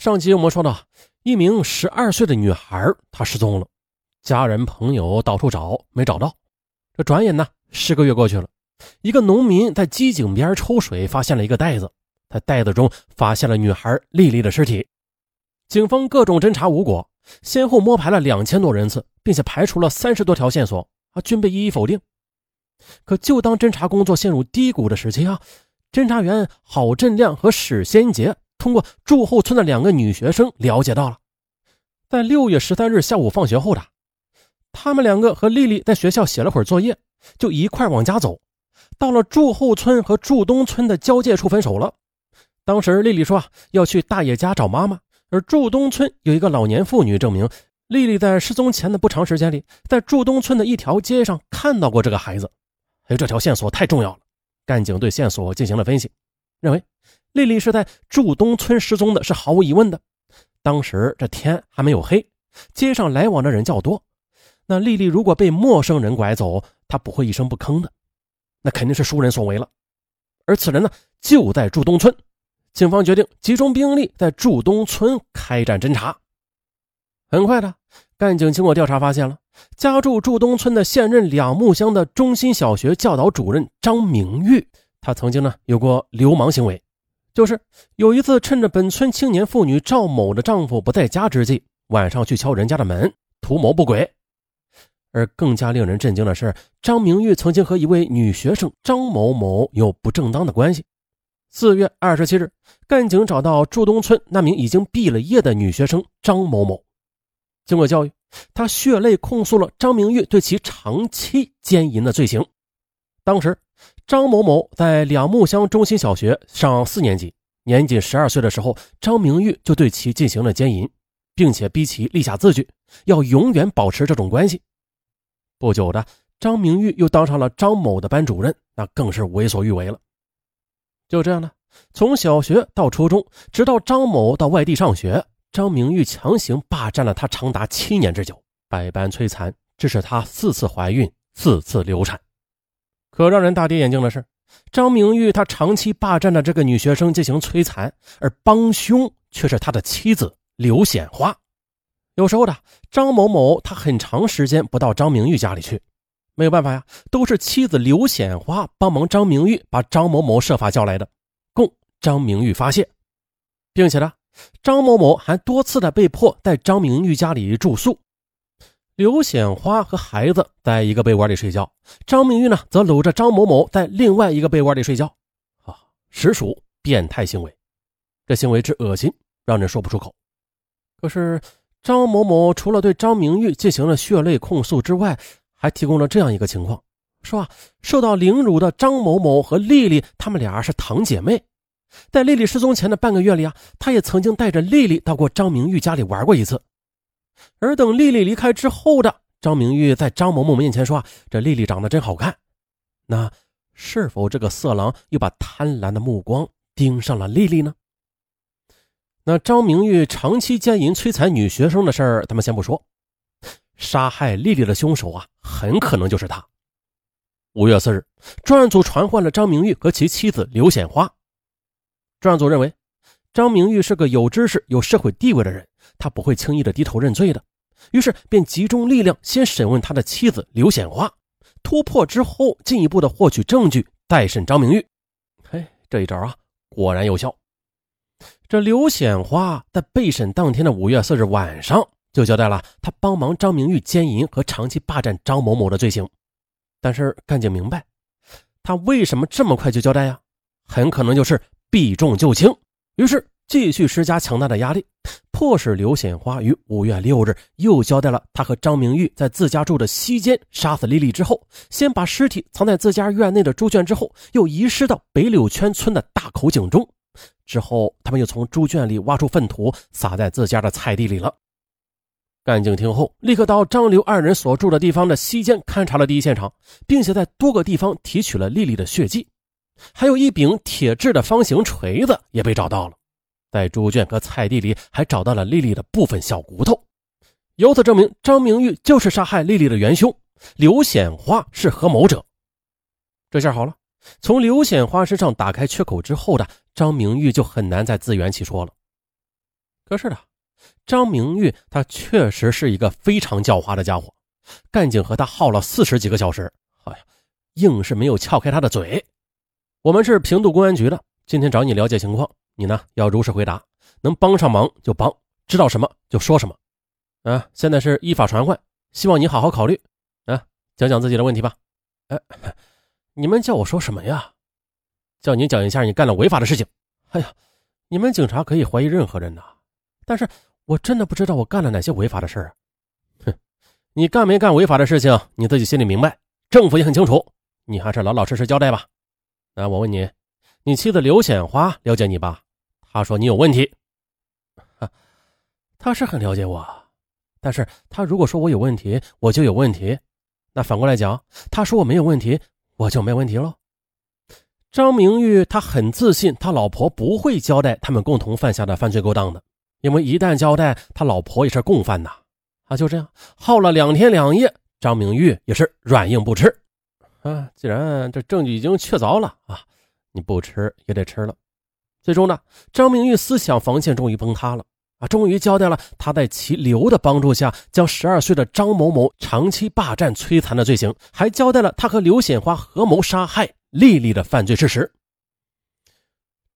上集我们说到，一名十二岁的女孩她失踪了，家人朋友到处找没找到。这转眼呢，十个月过去了，一个农民在机井边抽水，发现了一个袋子，在袋子中发现了女孩丽丽的尸体。警方各种侦查无果，先后摸排了两千多人次，并且排除了三十多条线索，啊，均被一一否定。可就当侦查工作陷入低谷的时期啊，侦查员郝振亮和史先杰。通过祝后村的两个女学生了解到了，在六月十三日下午放学后的，他们两个和丽丽在学校写了会儿作业，就一块往家走。到了祝后村和祝东村的交界处分手了。当时丽丽说要去大爷家找妈妈，而祝东村有一个老年妇女证明，丽丽在失踪前的不长时间里，在祝东村的一条街上看到过这个孩子。哎，这条线索太重要了，干警对线索进行了分析，认为。丽丽是在祝东村失踪的，是毫无疑问的。当时这天还没有黑，街上来往的人较多。那丽丽如果被陌生人拐走，她不会一声不吭的，那肯定是熟人所为了。而此人呢，就在祝东村。警方决定集中兵力在祝东村开展侦查。很快的，干警经过调查发现了家住祝东村的现任两木乡的中心小学教导主任张明玉，他曾经呢有过流氓行为。就是有一次，趁着本村青年妇女赵某的丈夫不在家之际，晚上去敲人家的门，图谋不轨。而更加令人震惊的是，张明玉曾经和一位女学生张某某有不正当的关系。四月二十七日，干警找到祝东村那名已经毕了业的女学生张某某，经过教育，她血泪控诉了张明玉对其长期奸淫的罪行。当时。张某某在两木乡中心小学上四年级，年仅十二岁的时候，张明玉就对其进行了奸淫，并且逼其立下字据，要永远保持这种关系。不久的，张明玉又当上了张某的班主任，那更是为所欲为了。就这样呢，从小学到初中，直到张某到外地上学，张明玉强行霸占了他长达七年之久，百般摧残，致使他四次怀孕，四次流产。可让人大跌眼镜的是，张明玉他长期霸占着这个女学生进行摧残，而帮凶却是他的妻子刘显花。有时候的张某某他很长时间不到张明玉家里去，没有办法呀，都是妻子刘显花帮忙张明玉把张某某设法叫来的，供张明玉发泄，并且呢，张某某还多次的被迫在张明玉家里住宿。刘显花和孩子在一个被窝里睡觉，张明玉呢则搂着张某某在另外一个被窝里睡觉，啊，实属变态行为。这行为之恶心，让人说不出口。可是张某某除了对张明玉进行了血泪控诉之外，还提供了这样一个情况：说啊，受到凌辱的张某某和丽丽，他们俩是堂姐妹，在丽丽失踪前的半个月里啊，他也曾经带着丽丽到过张明玉家里玩过一次。而等丽丽离开之后的张明玉在张某某面前说：“这丽丽长得真好看。”那是否这个色狼又把贪婪的目光盯上了丽丽呢？那张明玉长期奸淫摧残女学生的事儿，咱们先不说。杀害丽丽的凶手啊，很可能就是他。五月四日，专案组传唤了张明玉和其妻子刘显花。专案组认为，张明玉是个有知识、有社会地位的人。他不会轻易的低头认罪的，于是便集中力量先审问他的妻子刘显花，突破之后进一步的获取证据，再审张明玉。嘿，这一招啊，果然有效。这刘显花在被审当天的五月四日晚上就交代了他帮忙张明玉奸淫和长期霸占张某某的罪行。但是干警明白，他为什么这么快就交代呀？很可能就是避重就轻。于是。继续施加强大的压力，迫使刘显花于五月六日又交代了他和张明玉在自家住的西间杀死丽丽之后，先把尸体藏在自家院内的猪圈，之后又遗失到北柳圈村的大口井中，之后他们又从猪圈里挖出粪土撒在自家的菜地里了。干警听后，立刻到张刘二人所住的地方的西间勘察了第一现场，并且在多个地方提取了丽丽的血迹，还有一柄铁制的方形锤子也被找到了。在猪圈和菜地里还找到了丽丽的部分小骨头，由此证明张明玉就是杀害丽丽的元凶，刘显花是合谋者。这下好了，从刘显花身上打开缺口之后的张明玉就很难再自圆其说了。可是呢，张明玉他确实是一个非常狡猾的家伙，干警和他耗了四十几个小时，哎呀，硬是没有撬开他的嘴。我们是平度公安局的，今天找你了解情况，你呢要如实回答，能帮上忙就帮，知道什么就说什么。啊，现在是依法传唤，希望你好好考虑。啊，讲讲自己的问题吧。哎，你们叫我说什么呀？叫你讲一下你干了违法的事情。哎呀，你们警察可以怀疑任何人呐，但是我真的不知道我干了哪些违法的事儿啊。哼，你干没干违法的事情，你自己心里明白，政府也很清楚，你还是老老实实交代吧。那我问你，你妻子刘显花了解你吧？他说你有问题。哈，他是很了解我，但是他如果说我有问题，我就有问题。那反过来讲，他说我没有问题，我就没问题喽。张明玉他很自信，他老婆不会交代他们共同犯下的犯罪勾当的，因为一旦交代，他老婆也是共犯呐。啊，就这样耗了两天两夜，张明玉也是软硬不吃。啊，既然这证据已经确凿了啊，你不吃也得吃了。最终呢，张明玉思想防线终于崩塌了啊，终于交代了他在其刘的帮助下将十二岁的张某某长期霸占摧残的罪行，还交代了他和刘显花合谋杀害丽丽的犯罪事实。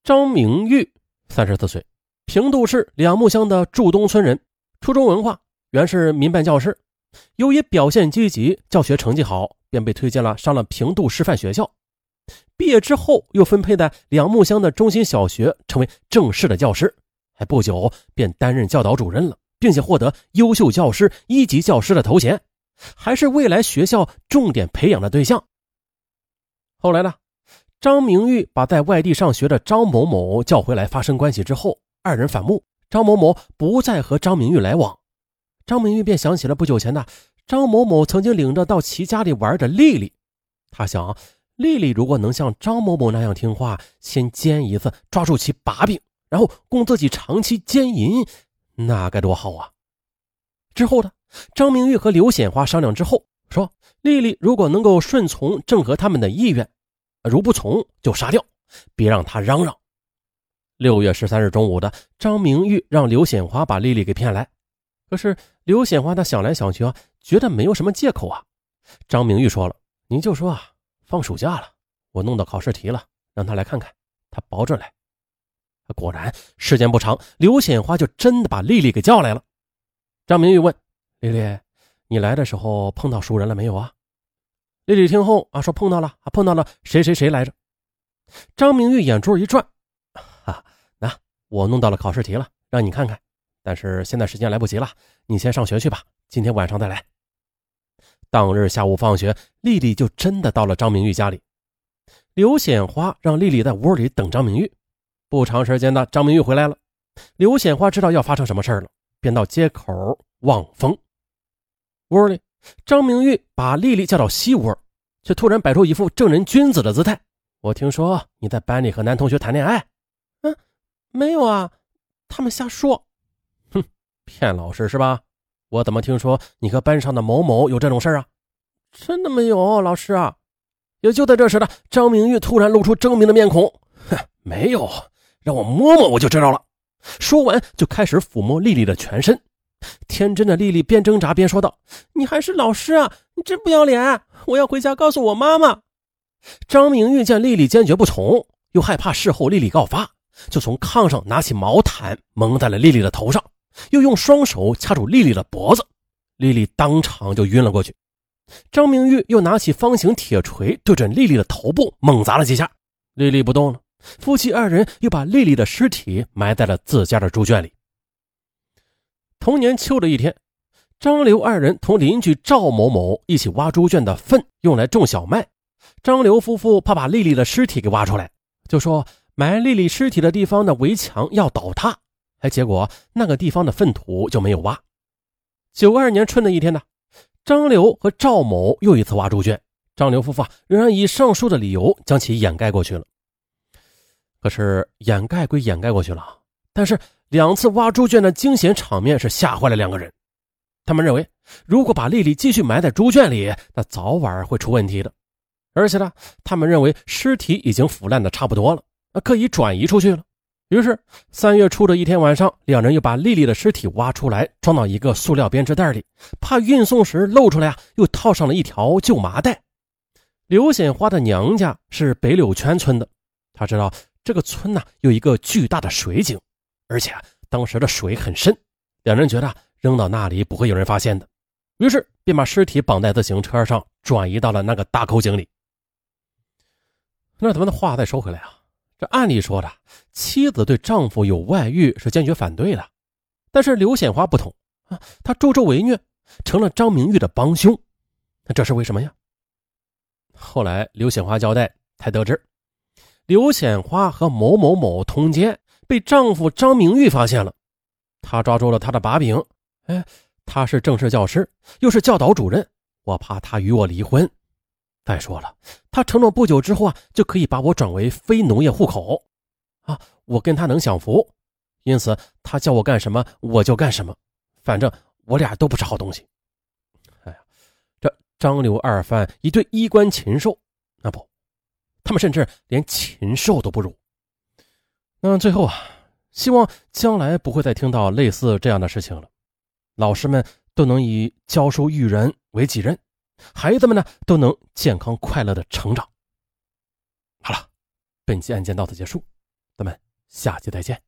张明玉三十四岁，平度市两木乡的祝东村人，初中文化，原是民办教师，由于表现积极，教学成绩好。便被推荐了上了平度师范学校，毕业之后又分配在两木乡的中心小学，成为正式的教师。还不久便担任教导主任了，并且获得优秀教师、一级教师的头衔，还是未来学校重点培养的对象。后来呢，张明玉把在外地上学的张某某叫回来发生关系之后，二人反目，张某某不再和张明玉来往，张明玉便想起了不久前的。张某某曾经领着到其家里玩的丽丽，他想，丽丽如果能像张某某那样听话，先奸一次，抓住其把柄，然后供自己长期奸淫，那该多好啊！之后呢，张明玉和刘显花商量之后说，丽丽如果能够顺从郑和他们的意愿，如不从就杀掉，别让他嚷嚷。六月十三日中午的，张明玉让刘显花把丽丽给骗来。可是刘显花他想来想去啊，觉得没有什么借口啊。张明玉说了：“你就说啊，放暑假了，我弄到考试题了，让他来看看，他保准来。”果然，时间不长，刘显花就真的把丽丽给叫来了。张明玉问：“丽丽，你来的时候碰到熟人了没有啊？”丽丽听后啊，说：“碰到了啊，碰到了谁谁谁来着。”张明玉眼珠一转：“哈，那我弄到了考试题了，让你看看。”但是现在时间来不及了，你先上学去吧，今天晚上再来。当日下午放学，丽丽就真的到了张明玉家里。刘显花让丽丽在屋里等张明玉。不长时间的，张明玉回来了。刘显花知道要发生什么事了，便到街口望风。屋里，张明玉把丽丽叫到西屋，却突然摆出一副正人君子的姿态。我听说你在班里和男同学谈恋爱？嗯，没有啊，他们瞎说。哼骗老师是吧？我怎么听说你和班上的某某有这种事啊？真的没有，老师啊！也就在这时呢，张明玉突然露出狰狞的面孔：“哼，没有，让我摸摸我就知道了。”说完就开始抚摸丽丽的全身。天真的丽丽边挣扎边说道：“你还是老师啊？你真不要脸！我要回家告诉我妈妈。”张明玉见丽丽坚决不从，又害怕事后丽丽告发，就从炕上拿起毛毯蒙在了丽丽的头上。又用双手掐住丽丽的脖子，丽丽当场就晕了过去。张明玉又拿起方形铁锤对准丽丽的头部猛砸了几下，丽丽不动了。夫妻二人又把丽丽的尸体埋在了自家的猪圈里。同年秋的一天，张刘二人同邻居赵某某一起挖猪圈的粪，用来种小麦。张刘夫妇怕把丽丽的尸体给挖出来，就说埋丽丽尸体的地方的围墙要倒塌。哎，结果那个地方的粪土就没有挖。九二年春的一天呢，张刘和赵某又一次挖猪圈，张刘夫妇仍然以上述的理由将其掩盖过去了。可是掩盖归掩盖过去了，但是两次挖猪圈的惊险场面是吓坏了两个人。他们认为，如果把丽丽继续埋在猪圈里，那早晚会出问题的。而且呢，他们认为尸体已经腐烂的差不多了，可以转移出去了。于是三月初的一天晚上，两人又把丽丽的尸体挖出来，装到一个塑料编织袋里，怕运送时露出来啊，又套上了一条旧麻袋。刘显花的娘家是北柳圈村的，他知道这个村呢有一个巨大的水井，而且当时的水很深，两人觉得扔到那里不会有人发现的，于是便把尸体绑在自行车上，转移到了那个大口井里。那咱们的话再说回来啊。这按理说的，妻子对丈夫有外遇是坚决反对的，但是刘显华不同啊，他助纣为虐，成了张明玉的帮凶，那这是为什么呀？后来刘显华交代才得知，刘显花和某某某通奸，被丈夫张明玉发现了，他抓住了他的把柄，哎，他是正式教师，又是教导主任，我怕他与我离婚。再说了，他承诺不久之后啊，就可以把我转为非农业户口，啊，我跟他能享福，因此他叫我干什么我就干什么，反正我俩都不是好东西。哎呀，这张刘二犯一对衣冠禽兽，那不，他们甚至连禽兽都不如。那最后啊，希望将来不会再听到类似这样的事情了，老师们都能以教书育人为己任。孩子们呢都能健康快乐的成长。好了，本期案件到此结束，咱们下期再见。